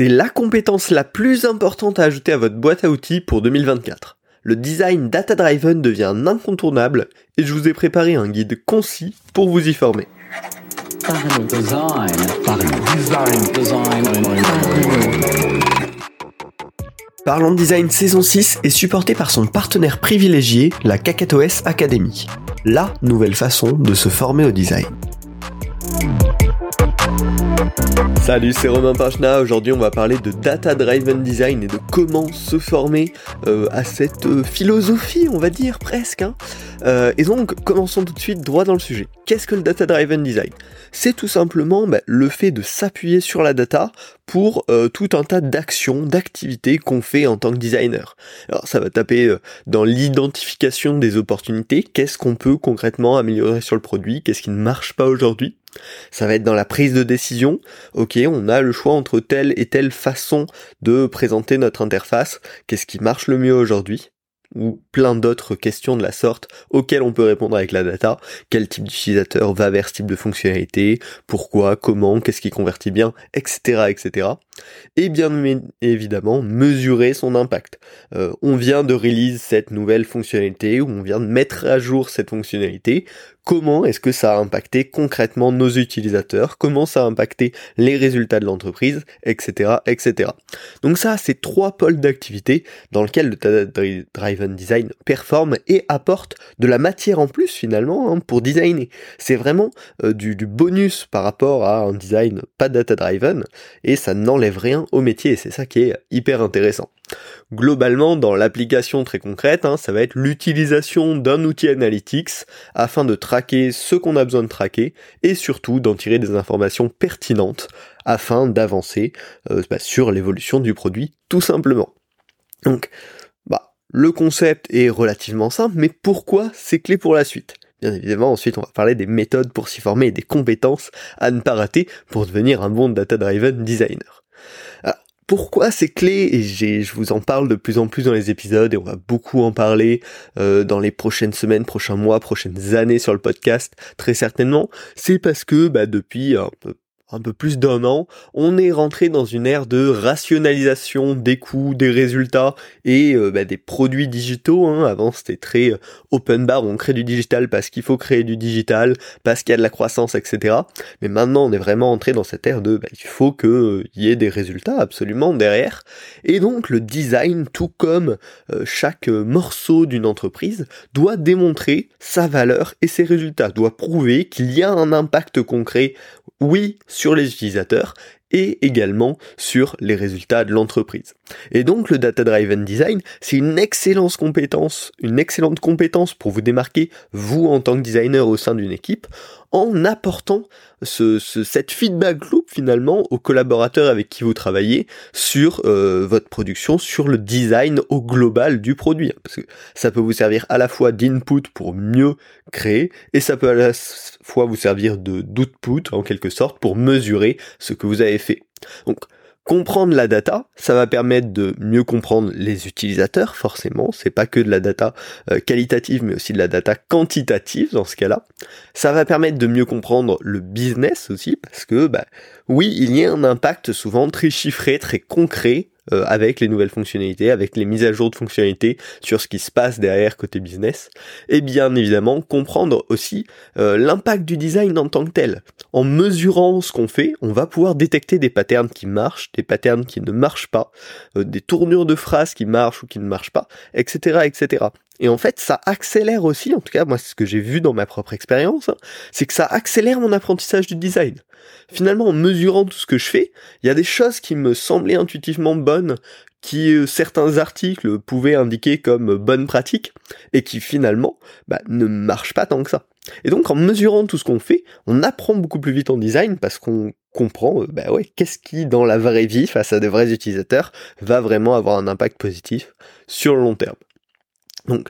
C'est la compétence la plus importante à ajouter à votre boîte à outils pour 2024. Le design data-driven devient incontournable et je vous ai préparé un guide concis pour vous y former. Parlons de Design saison 6 est supporté par son partenaire privilégié, la KakatoS Academy. La nouvelle façon de se former au design. Salut, c'est Romain Pachna. Aujourd'hui, on va parler de Data Driven Design et de comment se former euh, à cette euh, philosophie, on va dire presque. Hein. Euh, et donc, commençons tout de suite droit dans le sujet. Qu'est-ce que le Data Driven Design? C'est tout simplement bah, le fait de s'appuyer sur la data pour tout un tas d'actions, d'activités qu'on fait en tant que designer. Alors, ça va taper dans l'identification des opportunités. Qu'est-ce qu'on peut concrètement améliorer sur le produit? Qu'est-ce qui ne marche pas aujourd'hui? Ça va être dans la prise de décision. Ok, on a le choix entre telle et telle façon de présenter notre interface. Qu'est-ce qui marche le mieux aujourd'hui? Ou plein d'autres questions de la sorte auxquelles on peut répondre avec la data. Quel type d'utilisateur va vers ce type de fonctionnalité? Pourquoi? Comment? Qu'est-ce qui convertit bien? Etc. etc. Et bien évidemment, mesurer son impact. Euh, on vient de release cette nouvelle fonctionnalité ou on vient de mettre à jour cette fonctionnalité comment est-ce que ça a impacté concrètement nos utilisateurs, comment ça a impacté les résultats de l'entreprise, etc., etc. Donc ça, c'est trois pôles d'activité dans lesquels le Data Driven Design performe et apporte de la matière en plus finalement hein, pour designer. C'est vraiment euh, du, bonus par rapport à un design pas data driven et ça n'enlève rien au métier c'est ça qui est hyper intéressant. Globalement, dans l'application très concrète, hein, ça va être l'utilisation d'un outil analytics afin de traquer ce qu'on a besoin de traquer et surtout d'en tirer des informations pertinentes afin d'avancer euh, bah, sur l'évolution du produit tout simplement. Donc, bah, le concept est relativement simple, mais pourquoi c'est clé pour la suite? Bien évidemment, ensuite on va parler des méthodes pour s'y former et des compétences à ne pas rater pour devenir un bon data-driven designer pourquoi c'est clé et je vous en parle de plus en plus dans les épisodes et on va beaucoup en parler euh, dans les prochaines semaines, prochains mois, prochaines années sur le podcast très certainement, c'est parce que bah, depuis un peu un peu plus d'un an, on est rentré dans une ère de rationalisation des coûts, des résultats et euh, bah, des produits digitaux. Hein. Avant c'était très euh, open bar, on crée du digital parce qu'il faut créer du digital, parce qu'il y a de la croissance, etc. Mais maintenant on est vraiment entré dans cette ère de bah, il faut qu'il euh, y ait des résultats absolument derrière. Et donc le design, tout comme chaque morceau d'une entreprise, doit démontrer sa valeur et ses résultats, doit prouver qu'il y a un impact concret oui, les utilisateurs et également sur les résultats de l'entreprise. Et donc le data driven design, c'est une excellente compétence, une excellente compétence pour vous démarquer vous en tant que designer au sein d'une équipe en apportant ce, cette feedback loop finalement aux collaborateurs avec qui vous travaillez sur euh, votre production, sur le design au global du produit. Parce que ça peut vous servir à la fois d'input pour mieux créer et ça peut à la fois vous servir de d'output en quelque sorte pour mesurer ce que vous avez fait. Comprendre la data, ça va permettre de mieux comprendre les utilisateurs, forcément. C'est pas que de la data euh, qualitative, mais aussi de la data quantitative dans ce cas-là. Ça va permettre de mieux comprendre le business aussi, parce que, bah, oui, il y a un impact souvent très chiffré, très concret euh, avec les nouvelles fonctionnalités, avec les mises à jour de fonctionnalités sur ce qui se passe derrière côté business, et bien évidemment comprendre aussi euh, l'impact du design en tant que tel. En mesurant ce qu'on fait, on va pouvoir détecter des patterns qui marchent, des patterns qui ne marchent pas, euh, des tournures de phrases qui marchent ou qui ne marchent pas, etc., etc. Et en fait, ça accélère aussi, en tout cas moi ce que j'ai vu dans ma propre expérience, hein, c'est que ça accélère mon apprentissage du design. Finalement, en mesurant tout ce que je fais, il y a des choses qui me semblaient intuitivement bonnes, qui euh, certains articles pouvaient indiquer comme bonnes pratiques, et qui finalement bah, ne marchent pas tant que ça. Et donc en mesurant tout ce qu'on fait, on apprend beaucoup plus vite en design parce qu'on comprend, euh, bah ouais, qu'est-ce qui dans la vraie vie, face à de vrais utilisateurs, va vraiment avoir un impact positif sur le long terme. Donc,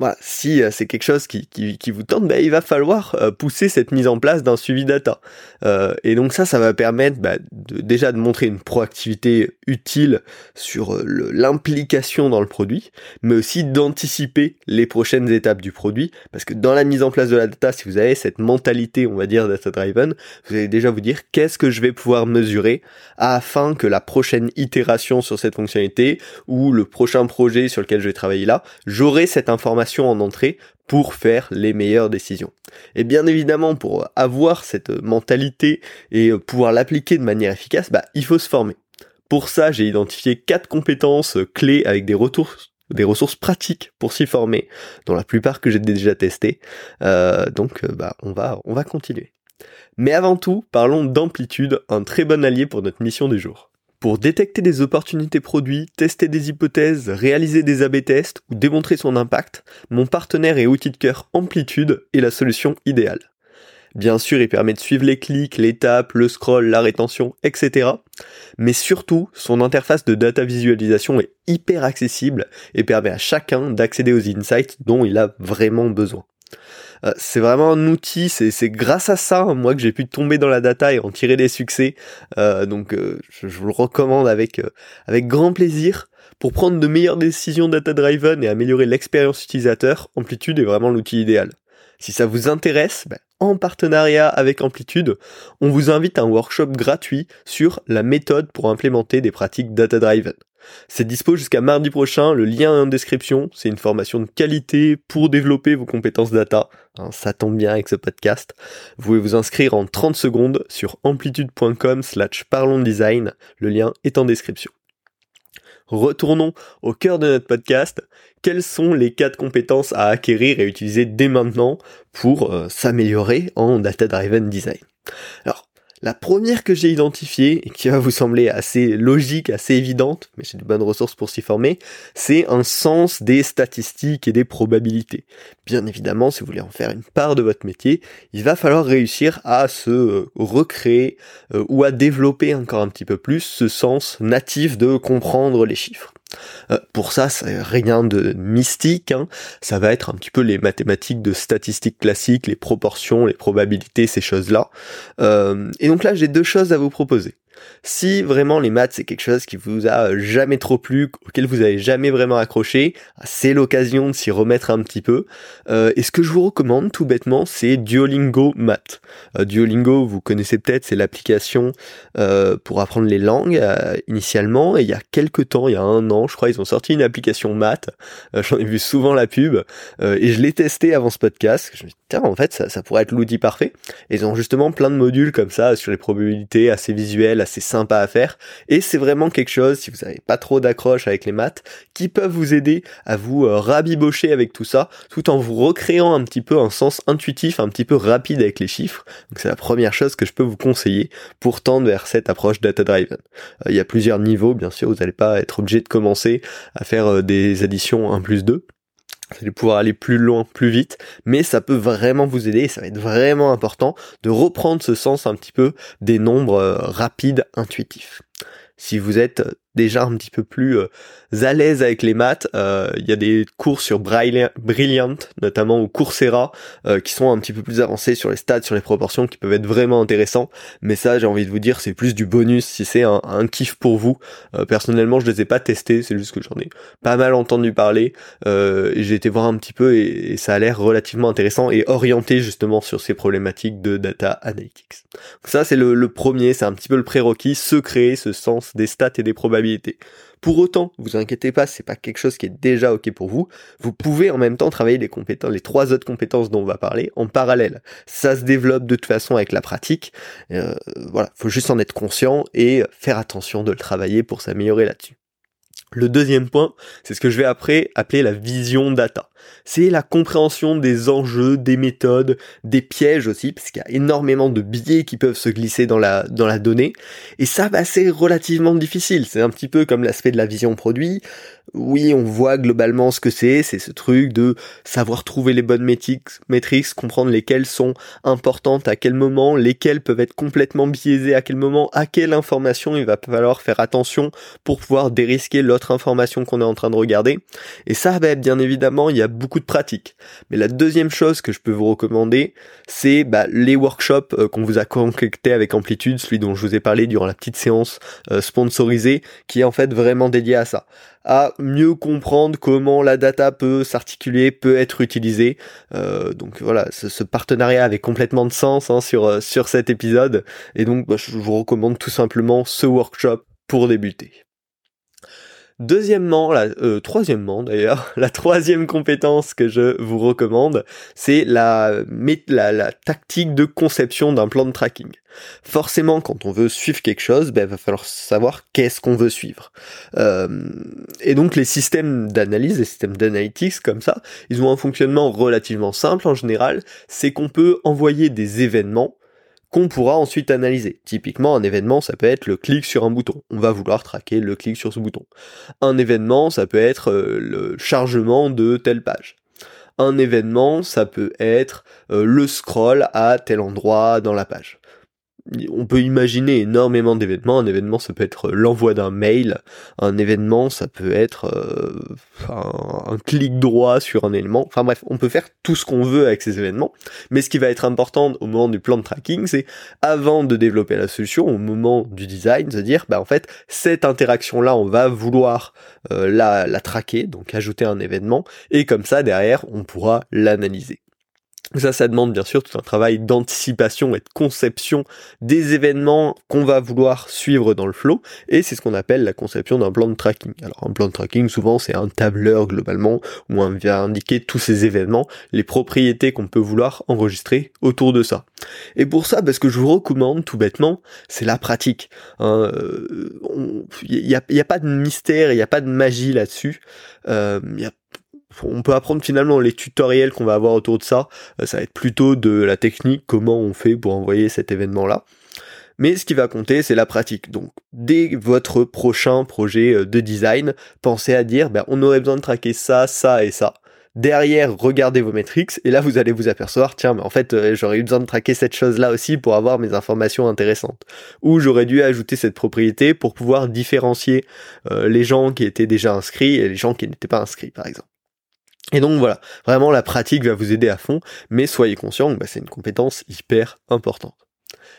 voilà, si euh, c'est quelque chose qui, qui, vous tente, bah, il va falloir euh, pousser cette mise en place d'un suivi data. Euh, et donc ça, ça va permettre bah, déjà de montrer une proactivité utile sur l'implication dans le produit, mais aussi d'anticiper les prochaines étapes du produit, parce que dans la mise en place de la data, si vous avez cette mentalité, on va dire, data-driven, vous allez déjà vous dire qu'est-ce que je vais pouvoir mesurer afin que la prochaine itération sur cette fonctionnalité ou le prochain projet sur lequel je vais travailler là, j'aurai cette information en entrée pour faire les meilleures décisions. Et bien évidemment, pour avoir cette mentalité et pouvoir l'appliquer de manière efficace, bah, il faut se former. Pour ça, j'ai identifié quatre compétences clés avec des ressources, des ressources pratiques pour s'y former, dont la plupart que j'ai déjà testées. Euh, donc, bah, on va, on va continuer. Mais avant tout, parlons d'amplitude, un très bon allié pour notre mission du jour. Pour détecter des opportunités produits, tester des hypothèses, réaliser des AB tests ou démontrer son impact, mon partenaire et outil de cœur Amplitude est la solution idéale. Bien sûr, il permet de suivre les clics, l'étape, le scroll, la rétention, etc. Mais surtout, son interface de data visualisation est hyper accessible et permet à chacun d'accéder aux insights dont il a vraiment besoin. Euh, c'est vraiment un outil, c'est grâce à ça, moi, que j'ai pu tomber dans la data et en tirer des succès. Euh, donc, euh, je, vous le recommande avec, grand plaisir. Pour prendre de meilleures décisions data-driven et améliorer l'expérience utilisateur, Amplitude est vraiment l'outil idéal. Si ça vous intéresse, ben, en partenariat avec Amplitude, on vous invite à un workshop gratuit sur la méthode pour implémenter des pratiques data-driven. C'est dispo jusqu'à mardi prochain, le lien est en description, c'est une formation de qualité pour développer vos compétences data, hein, ça tombe bien avec ce podcast. Vous pouvez vous inscrire en 30 secondes sur amplitude.com slash parlons design, le lien est en description. Retournons au cœur de notre podcast. Quelles sont les quatre compétences à acquérir et utiliser dès maintenant pour euh, s'améliorer en data-driven design? La première que j'ai identifiée, et qui va vous sembler assez logique, assez évidente, mais j'ai de bonnes ressources pour s'y former, c'est un sens des statistiques et des probabilités. Bien évidemment, si vous voulez en faire une part de votre métier, il va falloir réussir à se euh, recréer euh, ou à développer encore un petit peu plus ce sens natif de comprendre les chiffres. Euh, pour ça, c'est rien de mystique, hein. ça va être un petit peu les mathématiques de statistiques classiques, les proportions, les probabilités, ces choses-là. Euh, et donc là, j'ai deux choses à vous proposer. Si vraiment les maths c'est quelque chose qui vous a jamais trop plu, auquel vous avez jamais vraiment accroché, c'est l'occasion de s'y remettre un petit peu. Euh, et ce que je vous recommande tout bêtement, c'est Duolingo Math. Euh, Duolingo, vous connaissez peut-être, c'est l'application euh, pour apprendre les langues initialement. Et il y a quelques temps, il y a un an, je crois, ils ont sorti une application maths. J'en ai vu souvent la pub et je l'ai testé avant ce podcast. Je me dis tiens, en fait, ça, ça pourrait être l'outil parfait. Et ils ont justement plein de modules comme ça sur les probabilités assez visuelles, assez sympa à faire. Et c'est vraiment quelque chose, si vous n'avez pas trop d'accroche avec les maths, qui peuvent vous aider à vous euh, rabibocher avec tout ça, tout en vous recréant un petit peu un sens intuitif, un petit peu rapide avec les chiffres. Donc c'est la première chose que je peux vous conseiller pour tendre vers cette approche data-driven. Euh, il y a plusieurs niveaux, bien sûr, vous n'allez pas être obligé de commencer à faire euh, des additions 1 plus 2 vous allez pouvoir aller plus loin, plus vite, mais ça peut vraiment vous aider et ça va être vraiment important de reprendre ce sens un petit peu des nombres euh, rapides, intuitifs. Si vous êtes déjà un petit peu plus euh, à l'aise avec les maths. Euh, il y a des cours sur Brilliant, notamment ou Coursera, euh, qui sont un petit peu plus avancés sur les stats, sur les proportions, qui peuvent être vraiment intéressants. Mais ça, j'ai envie de vous dire, c'est plus du bonus si c'est un, kiff pour vous. personnellement, je les ai pas testés, c'est juste que j'en ai pas mal entendu parler. j'ai été voir un petit peu et, et ça a l'air relativement intéressant et orienté justement sur ces problématiques de data analytics. Donc ça, c'est le, le premier, c'est un petit peu le prérequis, se créer ce sens des stats et des probabilités pour autant, vous inquiétez pas, c'est pas quelque chose qui est déjà ok pour vous. Vous pouvez en même temps travailler les compétences, les trois autres compétences dont on va parler en parallèle. Ça se développe de toute façon avec la pratique. Euh, voilà, faut juste en être conscient et faire attention de le travailler pour s'améliorer là-dessus. Le deuxième point, c'est ce que je vais après appeler la vision data. C'est la compréhension des enjeux, des méthodes, des pièges aussi, parce qu'il y a énormément de biais qui peuvent se glisser dans la, dans la donnée. Et ça, bah, c'est relativement difficile. C'est un petit peu comme l'aspect de la vision produit. Oui, on voit globalement ce que c'est, c'est ce truc de savoir trouver les bonnes métriques, comprendre lesquelles sont importantes à quel moment, lesquelles peuvent être complètement biaisées à quel moment, à quelle information il va falloir faire attention pour pouvoir dérisquer l'autre information qu'on est en train de regarder. Et ça, ben, bien évidemment, il y a beaucoup de pratiques. Mais la deuxième chose que je peux vous recommander, c'est bah, les workshops euh, qu'on vous a concoctés avec Amplitude, celui dont je vous ai parlé durant la petite séance euh, sponsorisée, qui est en fait vraiment dédié à ça à mieux comprendre comment la data peut s'articuler, peut être utilisée. Euh, donc voilà, ce, partenariat avait complètement de sens hein, sur, euh, sur cet épisode. Et donc bah, je vous recommande tout simplement ce workshop pour débuter. Deuxièmement, la, euh, troisièmement d'ailleurs, la troisième compétence que je vous recommande, c'est la, tactique de conception d'un plan de tracking. Forcément, quand on veut suivre quelque chose, ben, va falloir savoir qu'est-ce qu'on veut suivre. Euh, et donc les systèmes d'analyse, les systèmes d'analytics comme ça, ils ont un fonctionnement relativement simple en général, c'est qu'on peut envoyer des événements qu'on pourra ensuite analyser. Typiquement, un événement, ça peut être le clic sur un bouton. On va vouloir traquer le clic sur ce bouton. Un événement, ça peut être euh, le chargement de telle page. Un événement, ça peut être euh, le scroll à tel endroit dans la page on peut imaginer énormément d'événements. Un événement, ça peut être l'envoi d'un mail. Un événement, ça peut être euh, un, clic droit sur un élément. Enfin bref, on peut faire tout ce qu'on veut avec ces événements. Mais ce qui va être important au moment du plan de tracking, c'est avant de développer la solution, au moment du design, de dire, bah en fait, cette interaction-là, on va vouloir euh, la, la traquer, donc ajouter un événement, et comme ça, derrière, on pourra l'analyser. Ça, ça demande bien sûr tout un travail d'anticipation et de conception des événements qu'on va vouloir suivre dans le flow, et c'est ce qu'on appelle la conception d'un plan de tracking. Alors un plan de tracking, souvent c'est un tableur globalement, où on vient indiquer tous ces événements, les propriétés qu'on peut vouloir enregistrer autour de ça. Et pour ça, parce que je vous recommande tout bêtement, c'est la pratique. Il hein, n'y euh, a, pas de mystère, il n'y a pas de magie là-dessus. Euh, a on peut apprendre finalement les tutoriels qu'on va avoir autour de ça. Euh, ça va être plutôt de la technique, comment on fait pour envoyer cet événement-là. Mais ce qui va compter, c'est la pratique. Donc, dès votre prochain projet euh, de design, pensez à dire, ben, on aurait besoin de traquer ça, ça et ça. Derrière, regardez vos métriques et là vous allez vous apercevoir, tiens, mais en fait euh, j'aurais eu besoin de traquer cette chose-là aussi pour avoir mes informations intéressantes. Ou j'aurais dû ajouter cette propriété pour pouvoir différencier les gens qui étaient déjà inscrits et les gens qui n'étaient pas inscrits, par exemple. Et donc voilà, vraiment la pratique va vous aider à fond, mais soyez conscient que bah, c'est une compétence hyper importante.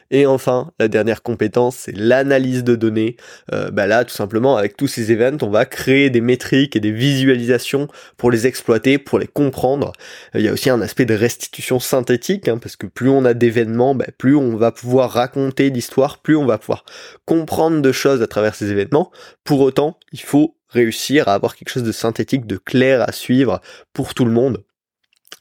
Et enfin, la dernière compétence, c'est l'analyse de données. Euh, bah là, tout simplement, avec tous ces events, on va créer des métriques et des visualisations pour les exploiter, pour les comprendre. Il y a aussi un aspect de restitution synthétique, hein, parce que plus on a d'événements, bah, plus on va pouvoir raconter l'histoire, plus on va pouvoir comprendre de choses à travers ces événements. Pour autant, il faut réussir à avoir quelque chose de synthétique, de clair à suivre pour tout le monde.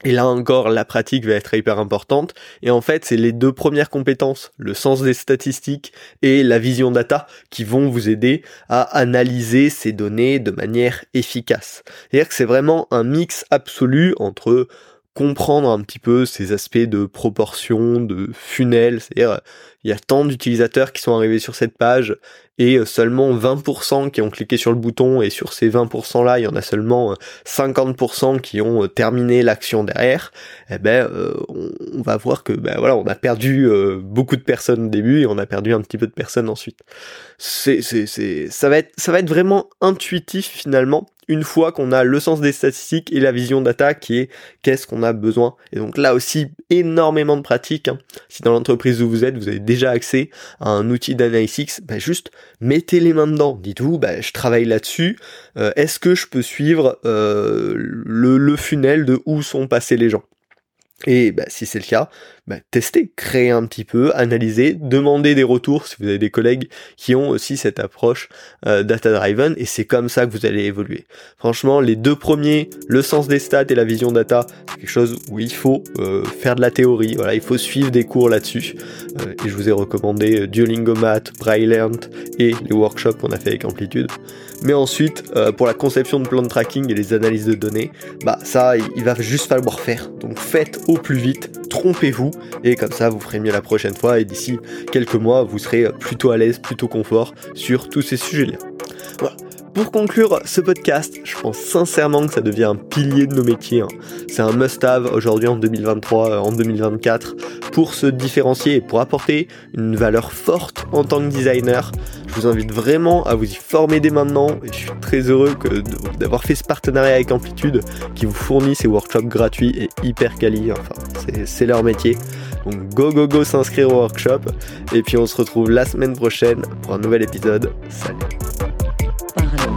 Et là encore, la pratique va être hyper importante. Et en fait, c'est les deux premières compétences, le sens des statistiques et la vision data, qui vont vous aider à analyser ces données de manière efficace. C'est-à-dire que c'est vraiment un mix absolu entre comprendre un petit peu ces aspects de proportion, de funnel, c'est-à-dire il y a tant d'utilisateurs qui sont arrivés sur cette page et euh, seulement 20% qui ont cliqué sur le bouton et sur ces 20% là il y en a seulement 50% euh, qui ont euh, terminé l'action derrière eh ben on, va voir que ben voilà on a perdu beaucoup de personnes au début et on a perdu un petit peu de personnes ensuite. C'est c'est c'est ça va être ça va être vraiment intuitif finalement une fois qu'on a le sens des statistiques et la vision data qui est qu'est-ce qu'on a besoin et donc là aussi énormément de pratique hein. si dans l'entreprise où vous êtes vous avez déjà accès à un outil d'analytics, bah juste mettez les mains dedans. Dites-vous, bah, je travaille là-dessus. Euh, est-ce que je peux suivre euh, le, le funnel de où sont passés les gens? Et bah, si c'est le cas, bah, testez, créez un petit peu, analysez, demandez des retours si vous avez des collègues qui ont aussi cette approche euh, data-driven, et c'est comme ça que vous allez évoluer. Franchement, les deux premiers, le sens des stats et la vision data, c'est quelque chose où il faut euh, faire de la théorie, voilà, il faut suivre des cours là-dessus. Euh, et je vous ai recommandé Duolingo Math, Brilliant et les workshops qu'on a fait avec Amplitude. Mais ensuite, pour la conception de plan de tracking et les analyses de données, bah ça, il va juste falloir faire. Donc faites plus vite, trompez-vous, et comme ça vous ferez mieux la prochaine fois, et d'ici quelques mois, vous serez plutôt à l'aise, plutôt confort sur tous ces sujets-là. Pour conclure ce podcast, je pense sincèrement que ça devient un pilier de nos métiers. Hein. C'est un must-have aujourd'hui en 2023, euh, en 2024, pour se différencier et pour apporter une valeur forte en tant que designer. Je vous invite vraiment à vous y former dès maintenant et je suis très heureux d'avoir fait ce partenariat avec Amplitude qui vous fournit ces workshops gratuits et hyper quali. Enfin, c'est leur métier. Donc go go go s'inscrire au workshop et puis on se retrouve la semaine prochaine pour un nouvel épisode. Salut.